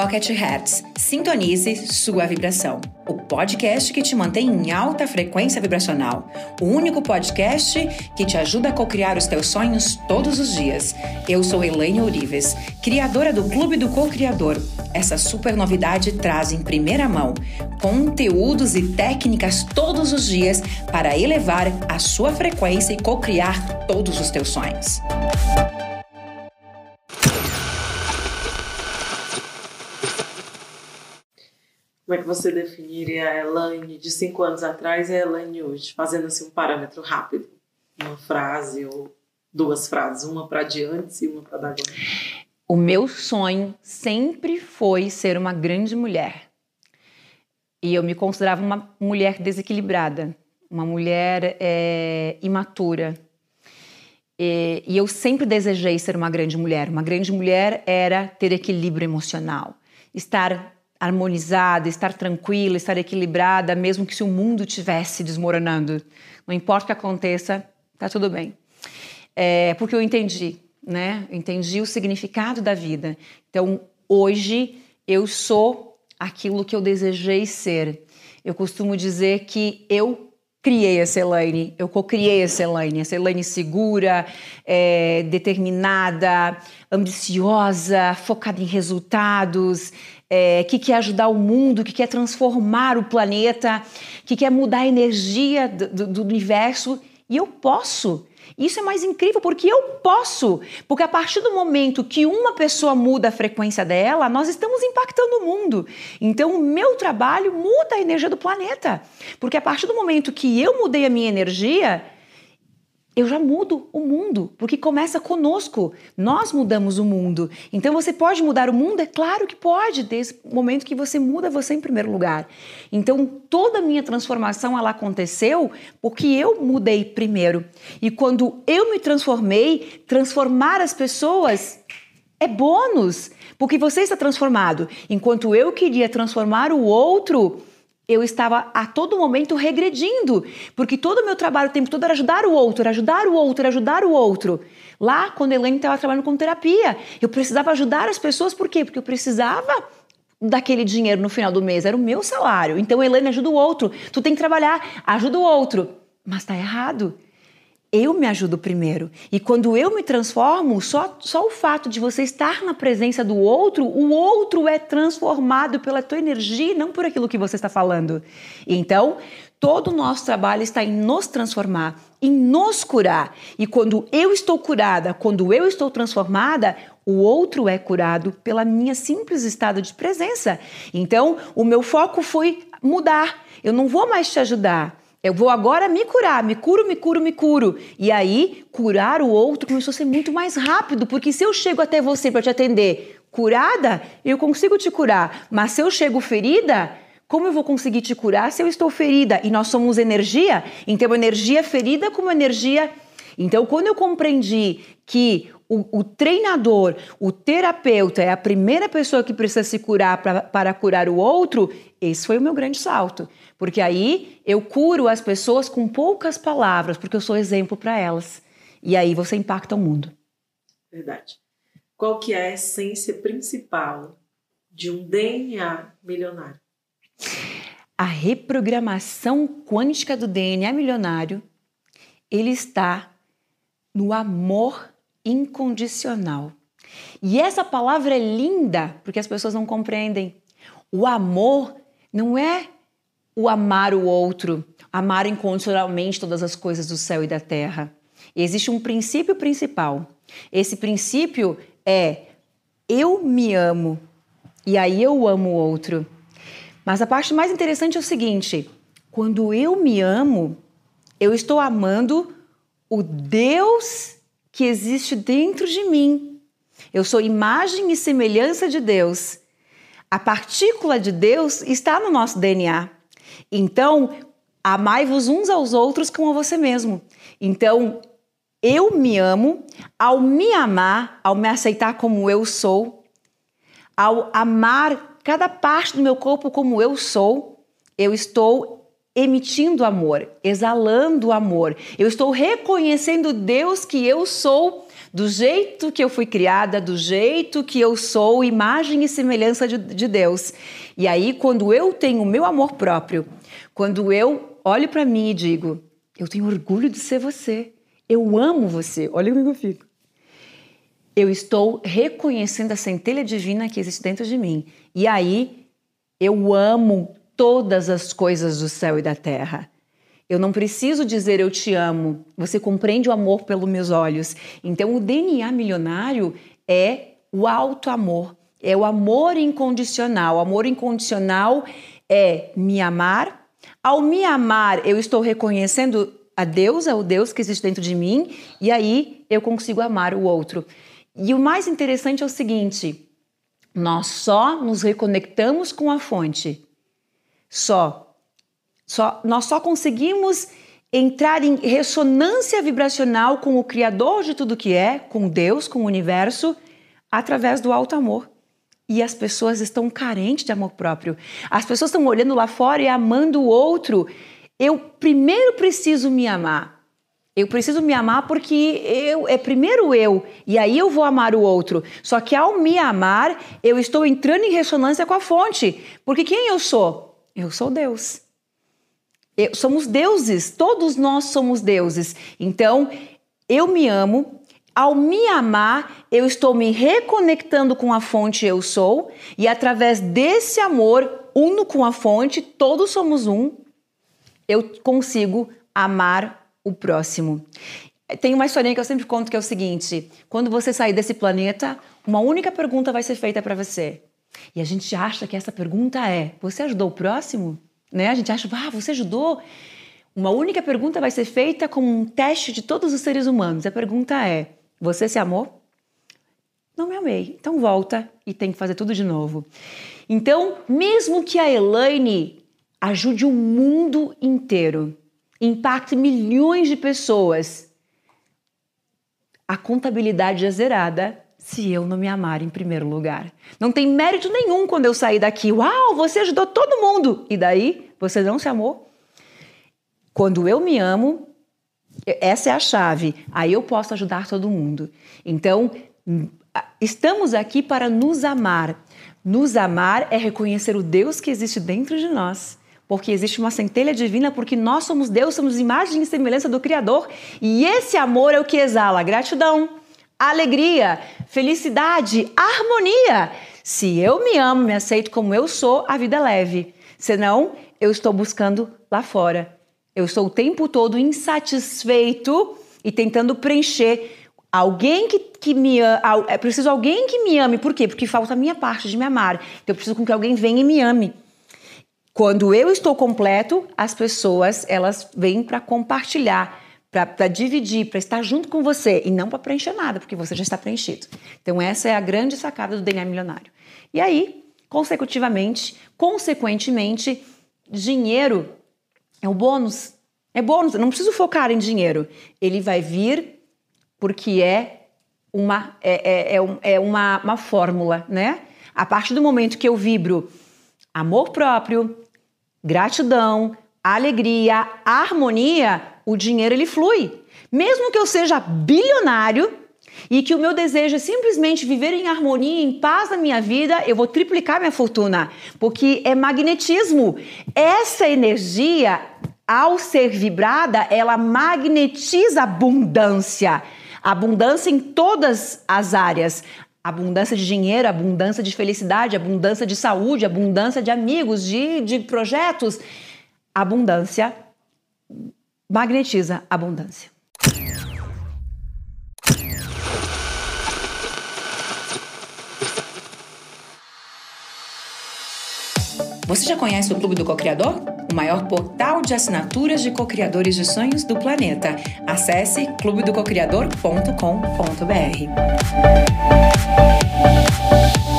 Pocket Hertz. Sintonize sua vibração. O podcast que te mantém em alta frequência vibracional. O único podcast que te ajuda a co-criar os teus sonhos todos os dias. Eu sou Elaine Orives, criadora do Clube do Co-Criador. Essa super novidade traz em primeira mão conteúdos e técnicas todos os dias para elevar a sua frequência e co-criar todos os teus sonhos. Como é que você definiria a Elaine de cinco anos atrás e a Elaine hoje? Fazendo assim um parâmetro rápido. Uma frase ou duas frases, uma para diante e uma para agora. O meu sonho sempre foi ser uma grande mulher. E eu me considerava uma mulher desequilibrada, uma mulher é, imatura. E, e eu sempre desejei ser uma grande mulher. Uma grande mulher era ter equilíbrio emocional, estar harmonizada, estar tranquila, estar equilibrada, mesmo que se o mundo estivesse desmoronando. Não importa o que aconteça, tá tudo bem. É, porque eu entendi, né? Eu entendi o significado da vida. Então, hoje eu sou aquilo que eu desejei ser. Eu costumo dizer que eu criei essa Elaine, eu co-criei essa Elaine, essa Elaine segura, é, determinada, ambiciosa, focada em resultados, é, que quer ajudar o mundo, que quer transformar o planeta, que quer mudar a energia do, do universo. E eu posso. Isso é mais incrível porque eu posso. Porque a partir do momento que uma pessoa muda a frequência dela, nós estamos impactando o mundo. Então, o meu trabalho muda a energia do planeta. Porque a partir do momento que eu mudei a minha energia, eu já mudo o mundo, porque começa conosco. Nós mudamos o mundo. Então você pode mudar o mundo? É claro que pode, desde o momento que você muda você em primeiro lugar. Então toda a minha transformação ela aconteceu porque eu mudei primeiro. E quando eu me transformei, transformar as pessoas é bônus, porque você está transformado. Enquanto eu queria transformar o outro, eu estava a todo momento regredindo, porque todo o meu trabalho o tempo todo era ajudar o outro, era ajudar o outro, era ajudar o outro. Lá, quando a Elaine estava trabalhando com terapia, eu precisava ajudar as pessoas, por quê? Porque eu precisava daquele dinheiro no final do mês, era o meu salário. Então, a Elaine ajuda o outro, tu tem que trabalhar, ajuda o outro. Mas está errado eu me ajudo primeiro. E quando eu me transformo, só, só o fato de você estar na presença do outro, o outro é transformado pela tua energia não por aquilo que você está falando. Então, todo o nosso trabalho está em nos transformar, em nos curar. E quando eu estou curada, quando eu estou transformada, o outro é curado pela minha simples estado de presença. Então, o meu foco foi mudar. Eu não vou mais te ajudar. Eu vou agora me curar, me curo, me curo, me curo. E aí, curar o outro começou a ser muito mais rápido, porque se eu chego até você para te atender curada, eu consigo te curar. Mas se eu chego ferida, como eu vou conseguir te curar se eu estou ferida? E nós somos energia, então energia ferida como energia. Então, quando eu compreendi que o, o, treinador, o terapeuta é a primeira pessoa que precisa se curar pra, para curar o outro, esse foi o meu grande salto. Porque aí eu curo as pessoas com poucas palavras, porque eu sou exemplo para elas. E aí você impacta o mundo. Verdade. Qual que é a essência principal de um DNA milionário? A reprogramação quântica do DNA milionário, ele está no amor incondicional. E essa palavra é linda porque as pessoas não compreendem. O amor não é o amar o outro, amar incondicionalmente todas as coisas do céu e da terra. Existe um princípio principal. Esse princípio é eu me amo e aí eu amo o outro. Mas a parte mais interessante é o seguinte: quando eu me amo, eu estou amando o Deus que existe dentro de mim. Eu sou imagem e semelhança de Deus. A partícula de Deus está no nosso DNA. Então, amai-vos uns aos outros como a você mesmo. Então, eu me amo, ao me amar, ao me aceitar como eu sou, ao amar cada parte do meu corpo como eu sou, eu estou emitindo amor, exalando amor. Eu estou reconhecendo Deus que eu sou do jeito que eu fui criada, do jeito que eu sou, imagem e semelhança de, de Deus. E aí, quando eu tenho o meu amor próprio, quando eu olho para mim e digo, eu tenho orgulho de ser você, eu amo você, olha como eu fico. Eu estou reconhecendo a centelha divina que existe dentro de mim. E aí, eu amo todas as coisas do céu e da terra. Eu não preciso dizer eu te amo. Você compreende o amor pelos meus olhos. Então, o DNA milionário é o alto amor, é o amor incondicional. O amor incondicional é me amar. Ao me amar, eu estou reconhecendo a Deus, é o Deus que existe dentro de mim, e aí eu consigo amar o outro. E o mais interessante é o seguinte: nós só nos reconectamos com a fonte. Só só, nós só conseguimos entrar em ressonância vibracional com o Criador de tudo que é, com Deus, com o universo, através do alto amor. E as pessoas estão carentes de amor próprio. As pessoas estão olhando lá fora e amando o outro. Eu primeiro preciso me amar. Eu preciso me amar porque eu é primeiro eu e aí eu vou amar o outro. Só que ao me amar, eu estou entrando em ressonância com a fonte. Porque quem eu sou? Eu sou Deus. Eu, somos deuses, todos nós somos deuses. Então, eu me amo. Ao me amar, eu estou me reconectando com a fonte eu sou, e através desse amor, uno com a fonte, todos somos um, eu consigo amar o próximo. Tem uma historinha que eu sempre conto que é o seguinte: quando você sair desse planeta, uma única pergunta vai ser feita para você. E a gente acha que essa pergunta é: você ajudou o próximo? Né? A gente acha, ah, você ajudou. Uma única pergunta vai ser feita como um teste de todos os seres humanos. A pergunta é: você se amou? Não me amei. Então volta e tem que fazer tudo de novo. Então, mesmo que a Elaine ajude o mundo inteiro, impacte milhões de pessoas, a contabilidade é zerada se eu não me amar em primeiro lugar. Não tem mérito nenhum quando eu sair daqui. Uau, você ajudou todo mundo. E daí, você não se amou? Quando eu me amo, essa é a chave. Aí eu posso ajudar todo mundo. Então, estamos aqui para nos amar. Nos amar é reconhecer o Deus que existe dentro de nós. Porque existe uma centelha divina, porque nós somos Deus, somos imagem e semelhança do Criador. E esse amor é o que exala gratidão, alegria, felicidade, harmonia. Se eu me amo, me aceito como eu sou, a vida é leve. Senão, eu estou buscando lá fora. Eu estou o tempo todo insatisfeito e tentando preencher alguém que, que me. É preciso alguém que me ame. Por quê? Porque falta a minha parte de me amar. Então, eu preciso com que alguém venha e me ame. Quando eu estou completo, as pessoas elas vêm para compartilhar para dividir, para estar junto com você e não para preencher nada, porque você já está preenchido. Então, essa é a grande sacada do DNA milionário. E aí, consecutivamente, consequentemente, dinheiro é o bônus. É bônus, eu não preciso focar em dinheiro. Ele vai vir porque é uma, é, é, é, é uma, uma fórmula, né? A partir do momento que eu vibro amor próprio, gratidão, alegria, harmonia, o dinheiro ele flui. Mesmo que eu seja bilionário e que o meu desejo é simplesmente viver em harmonia, em paz na minha vida, eu vou triplicar minha fortuna, porque é magnetismo. Essa energia, ao ser vibrada, ela magnetiza abundância. Abundância em todas as áreas. Abundância de dinheiro, abundância de felicidade, abundância de saúde, abundância de amigos, de, de projetos. Abundância magnetiza abundância. Você já conhece o Clube do Cocriador? O maior portal de assinaturas de cocriadores de sonhos do planeta. Acesse clubedococriador.com.br.